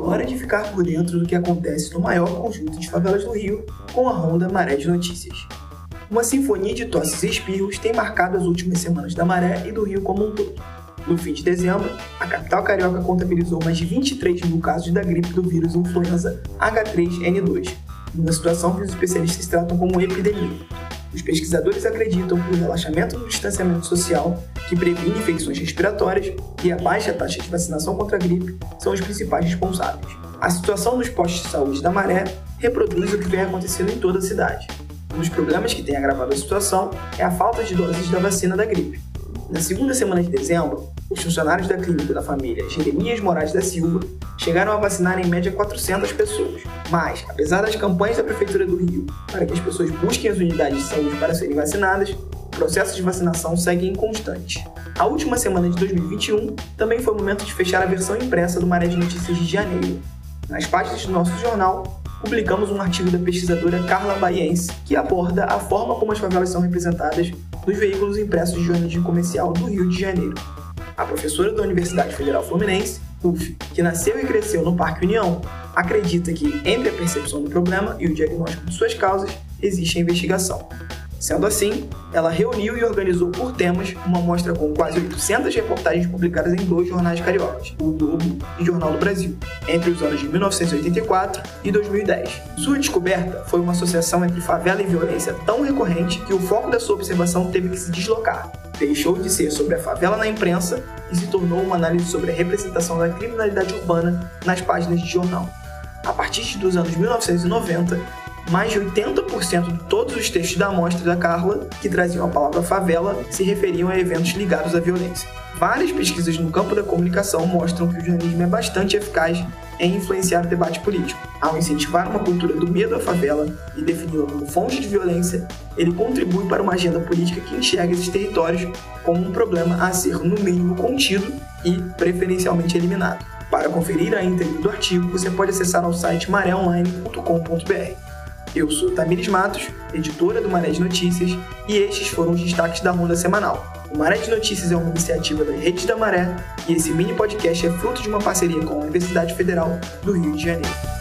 hora de ficar por dentro do que acontece no maior conjunto de favelas do Rio com a Ronda Maré de Notícias. Uma sinfonia de tosses e espirros tem marcado as últimas semanas da Maré e do Rio como um todo. No fim de dezembro, a capital carioca contabilizou mais de 23 mil casos da gripe do vírus influenza H3N2, uma situação que os especialistas tratam como epidemia. Os pesquisadores acreditam que o relaxamento do distanciamento social, que previne infecções respiratórias, e a baixa taxa de vacinação contra a gripe são os principais responsáveis. A situação dos postos de saúde da Maré reproduz o que vem acontecendo em toda a cidade. Um dos problemas que tem agravado a situação é a falta de doses da vacina da gripe. Na segunda semana de dezembro, os funcionários da clínica da família Jeremias Moraes da Silva chegaram a vacinar em média 400 pessoas. Mas, apesar das campanhas da Prefeitura do Rio para que as pessoas busquem as unidades de saúde para serem vacinadas, o processo de vacinação segue inconstante. A última semana de 2021 também foi o momento de fechar a versão impressa do Maré de Notícias de janeiro. Nas páginas do nosso jornal, publicamos um artigo da pesquisadora Carla Baiense que aborda a forma como as favelas são representadas nos veículos impressos de jornalismo comercial do Rio de Janeiro. A professora da Universidade Federal Fluminense, Que nasceu e cresceu no Parque União, acredita que entre a percepção do problema e o diagnóstico de suas causas existe a investigação. Sendo assim, ela reuniu e organizou por temas uma mostra com quase 800 reportagens publicadas em dois jornais cariocas, o Globo e Jornal do Brasil, entre os anos de 1984 e 2010. Sua descoberta foi uma associação entre favela e violência tão recorrente que o foco da sua observação teve que se deslocar. Deixou de ser sobre a favela na imprensa e se tornou uma análise sobre a representação da criminalidade urbana nas páginas de jornal. A partir dos anos 1990, mais de 80% de todos os textos da amostra da Carla que traziam a palavra favela se referiam a eventos ligados à violência. Várias pesquisas no campo da comunicação mostram que o jornalismo é bastante eficaz em influenciar o debate político. Ao incentivar uma cultura do medo à favela e defini-la como fonte de violência, ele contribui para uma agenda política que enxerga esses territórios como um problema a ser, no mínimo, contido e, preferencialmente, eliminado. Para conferir a íntegra do artigo, você pode acessar ao site mareonline.com.br. Eu sou Tamires Matos, editora do Maré de Notícias, e estes foram os destaques da Ronda Semanal. O Maré de Notícias é uma iniciativa da Rede da Maré e esse mini podcast é fruto de uma parceria com a Universidade Federal do Rio de Janeiro.